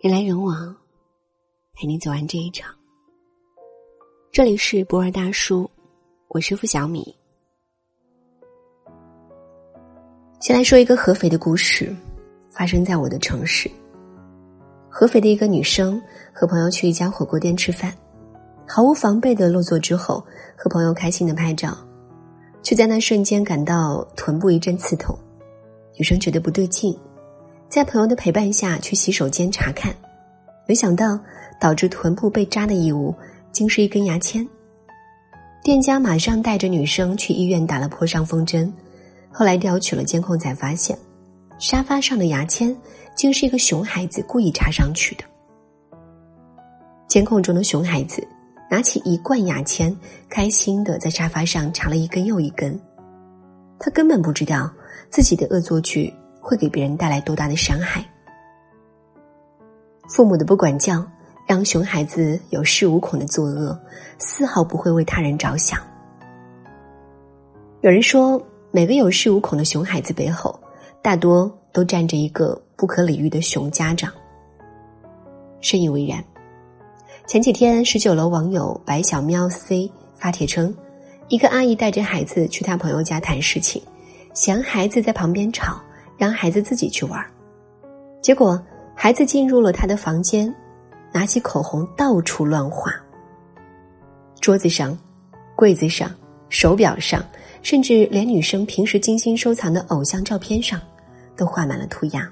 人来人往，陪你走完这一场。这里是博尔大叔，我是付小米。先来说一个合肥的故事，发生在我的城市。合肥的一个女生和朋友去一家火锅店吃饭，毫无防备的落座之后，和朋友开心的拍照，却在那瞬间感到臀部一阵刺痛。女生觉得不对劲。在朋友的陪伴下去洗手间查看，没想到导致臀部被扎的异物竟是一根牙签。店家马上带着女生去医院打了破伤风针，后来调取了监控才发现，沙发上的牙签竟是一个熊孩子故意插上去的。监控中的熊孩子拿起一罐牙签，开心的在沙发上插了一根又一根，他根本不知道自己的恶作剧。会给别人带来多大的伤害？父母的不管教，让熊孩子有恃无恐的作恶，丝毫不会为他人着想。有人说，每个有恃无恐的熊孩子背后，大多都站着一个不可理喻的熊家长。深以为然。前几天，十九楼网友白小喵 C 发帖称，一个阿姨带着孩子去她朋友家谈事情，嫌孩子在旁边吵。让孩子自己去玩，结果孩子进入了他的房间，拿起口红到处乱画。桌子上、柜子上、手表上，甚至连女生平时精心收藏的偶像照片上，都画满了涂鸦。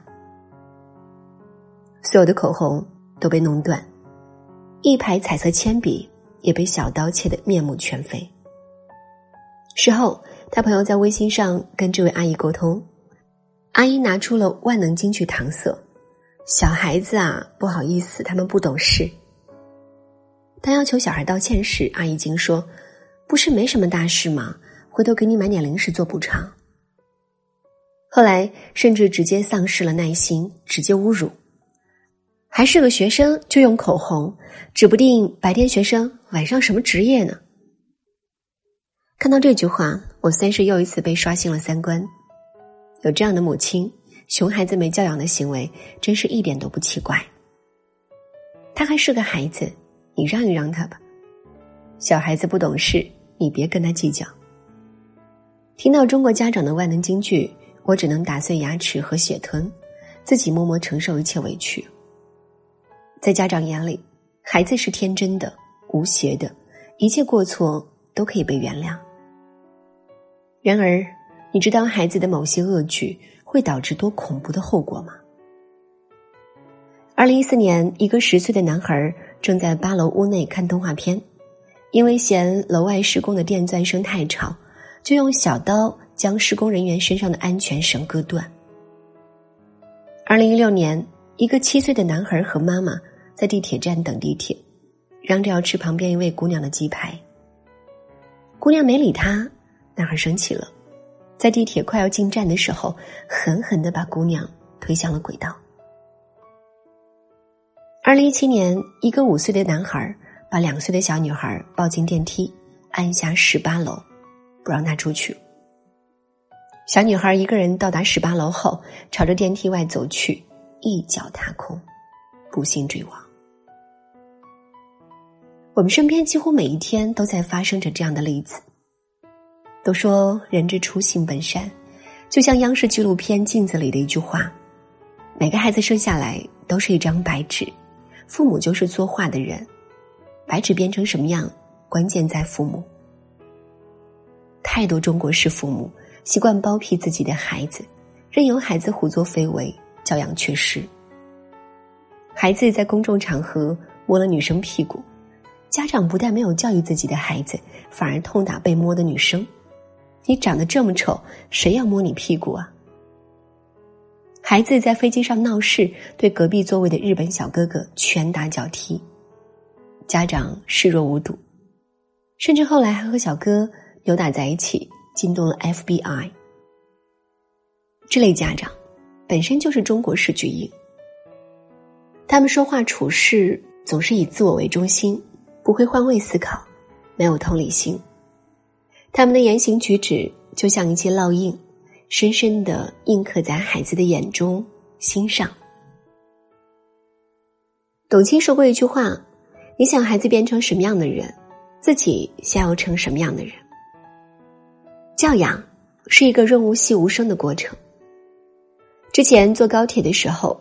所有的口红都被弄断，一排彩色铅笔也被小刀切得面目全非。事后，他朋友在微信上跟这位阿姨沟通。阿姨拿出了万能金去搪塞，小孩子啊，不好意思，他们不懂事。当要求小孩道歉时，阿姨竟说：“不是没什么大事吗？回头给你买点零食做补偿。”后来甚至直接丧失了耐心，直接侮辱：“还是个学生就用口红，指不定白天学生，晚上什么职业呢？”看到这句话，我算是又一次被刷新了三观。有这样的母亲，熊孩子没教养的行为，真是一点都不奇怪。他还是个孩子，你让一让他吧。小孩子不懂事，你别跟他计较。听到中国家长的万能金句，我只能打碎牙齿和血吞，自己默默承受一切委屈。在家长眼里，孩子是天真的、无邪的，一切过错都可以被原谅。然而。你知道孩子的某些恶举会导致多恐怖的后果吗？二零一四年，一个十岁的男孩正在八楼屋内看动画片，因为嫌楼外施工的电钻声太吵，就用小刀将施工人员身上的安全绳割断。二零一六年，一个七岁的男孩和妈妈在地铁站等地铁，嚷着要吃旁边一位姑娘的鸡排。姑娘没理他，男孩生气了。在地铁快要进站的时候，狠狠的把姑娘推向了轨道。二零一七年，一个五岁的男孩把两岁的小女孩抱进电梯，按下十八楼，不让她出去。小女孩一个人到达十八楼后，朝着电梯外走去，一脚踏空，不幸坠亡。我们身边几乎每一天都在发生着这样的例子。都说人之初性本善，就像央视纪录片《镜子》里的一句话：“每个孩子生下来都是一张白纸，父母就是作画的人，白纸变成什么样，关键在父母。”太多中国式父母习惯包庇自己的孩子，任由孩子胡作非为，教养缺失。孩子在公众场合摸了女生屁股，家长不但没有教育自己的孩子，反而痛打被摸的女生。你长得这么丑，谁要摸你屁股啊？孩子在飞机上闹事，对隔壁座位的日本小哥哥拳打脚踢，家长视若无睹，甚至后来还和小哥扭打在一起，惊动了 FBI。这类家长本身就是中国式巨婴，他们说话处事总是以自我为中心，不会换位思考，没有同理心。他们的言行举止就像一记烙印，深深的印刻在孩子的眼中、心上。董卿说过一句话：“你想孩子变成什么样的人，自己先要成什么样的人。”教养是一个润物细无声的过程。之前坐高铁的时候，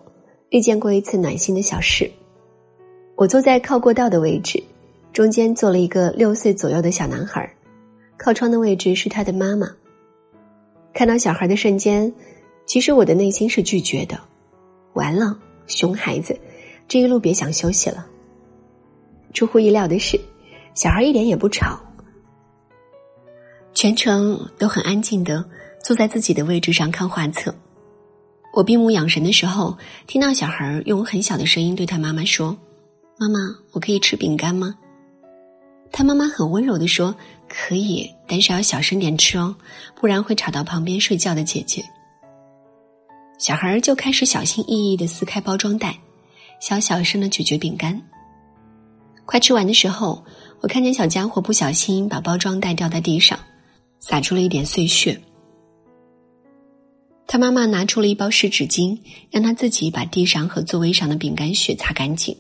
遇见过一次暖心的小事。我坐在靠过道的位置，中间坐了一个六岁左右的小男孩，靠窗的位置是他的妈妈。看到小孩的瞬间，其实我的内心是拒绝的。完了，熊孩子。这一路别想休息了。出乎意料的是，小孩一点也不吵，全程都很安静的坐在自己的位置上看画册。我闭目养神的时候，听到小孩用很小的声音对他妈妈说：“妈妈，我可以吃饼干吗？”他妈妈很温柔的说：“可以，但是要小声点吃哦，不然会吵到旁边睡觉的姐姐。”小孩儿就开始小心翼翼的撕开包装袋。小小声的咀嚼饼干。快吃完的时候，我看见小家伙不小心把包装袋掉在地上，洒出了一点碎屑。他妈妈拿出了一包湿纸巾，让他自己把地上和座位上的饼干屑擦干净。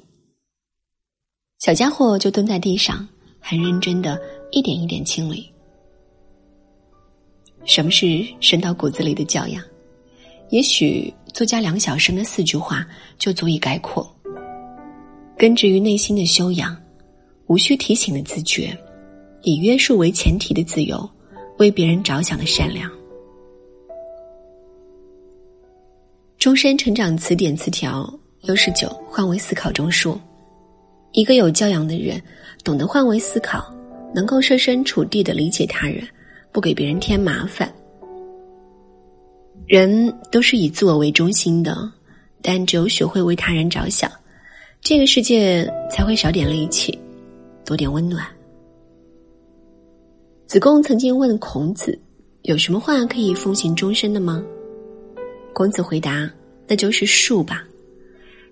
小家伙就蹲在地上，很认真的一点一点清理。什么是深到骨子里的教养？也许。作家梁晓声的四句话就足以概括：根植于内心的修养，无需提醒的自觉，以约束为前提的自由，为别人着想的善良。终身成长词典词条六十九换位思考中说，一个有教养的人，懂得换位思考，能够设身处地的理解他人，不给别人添麻烦。人都是以自我为中心的，但只有学会为他人着想，这个世界才会少点戾气，多点温暖。子贡曾经问孔子：“有什么话可以奉行终身的吗？”孔子回答：“那就是恕吧，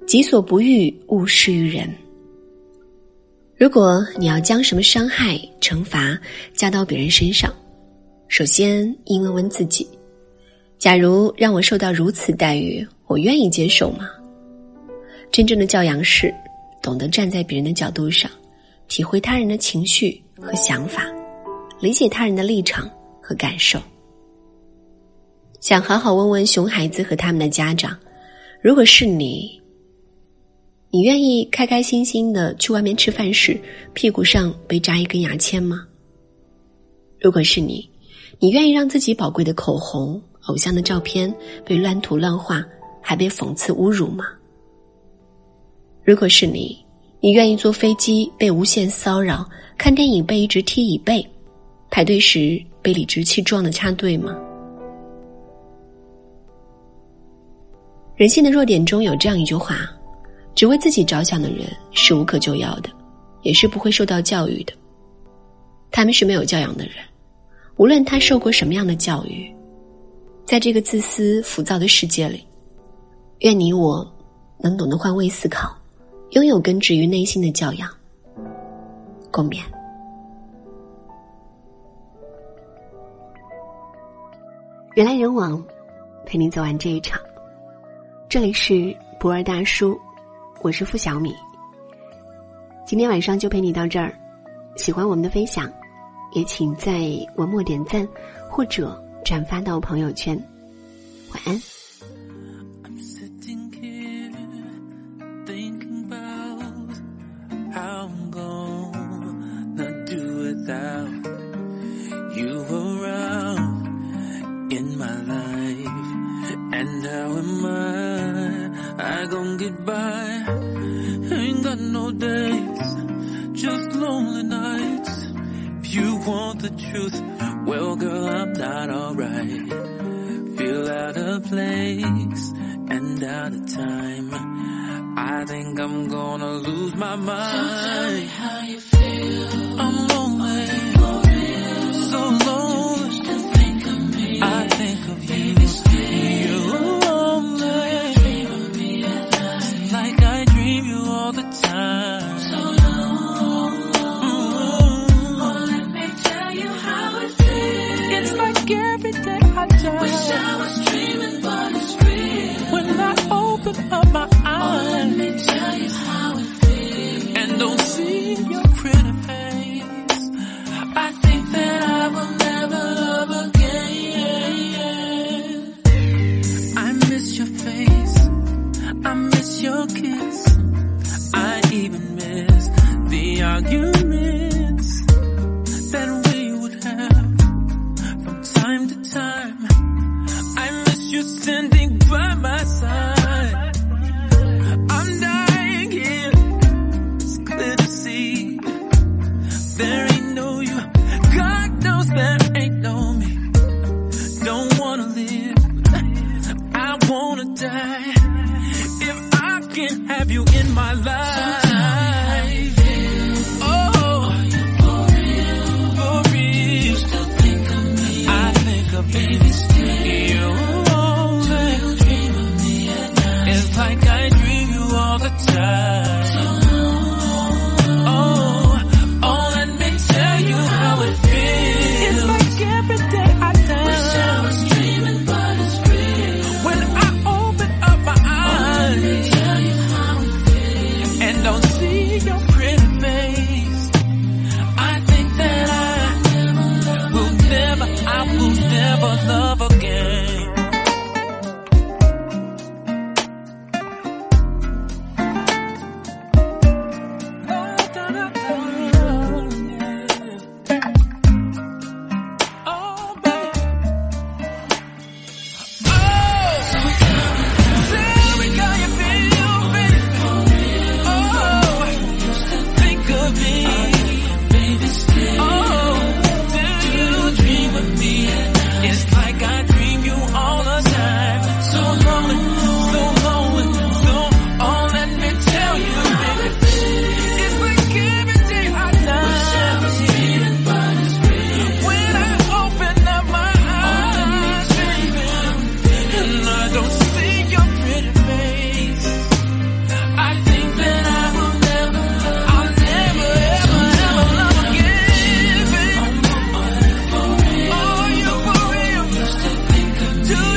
己所不欲，勿施于人。如果你要将什么伤害、惩罚加到别人身上，首先应问问自己。”假如让我受到如此待遇，我愿意接受吗？真正的教养是懂得站在别人的角度上，体会他人的情绪和想法，理解他人的立场和感受。想好好问问熊孩子和他们的家长：如果是你，你愿意开开心心的去外面吃饭时，屁股上被扎一根牙签吗？如果是你，你愿意让自己宝贵的口红？偶像的照片被乱涂乱画，还被讽刺侮辱吗？如果是你，你愿意坐飞机被无限骚扰，看电影被一直踢椅背，排队时被理直气壮的插队吗？人性的弱点中有这样一句话：只为自己着想的人是无可救药的，也是不会受到教育的。他们是没有教养的人，无论他受过什么样的教育。在这个自私浮躁的世界里，愿你我能懂得换位思考，拥有根植于内心的教养。共勉。人来人往，陪你走完这一场。这里是博二大叔，我是付小米。今天晚上就陪你到这儿。喜欢我们的分享，也请在文末点赞或者。转发到朋友圈，晚安。you want the truth, well, girl, I'm not alright. Feel out of place and out of time. I think I'm gonna lose my mind. So how you feel. I'm lonely, so lonely. Just think of me. I think of you. You're have you in my life. do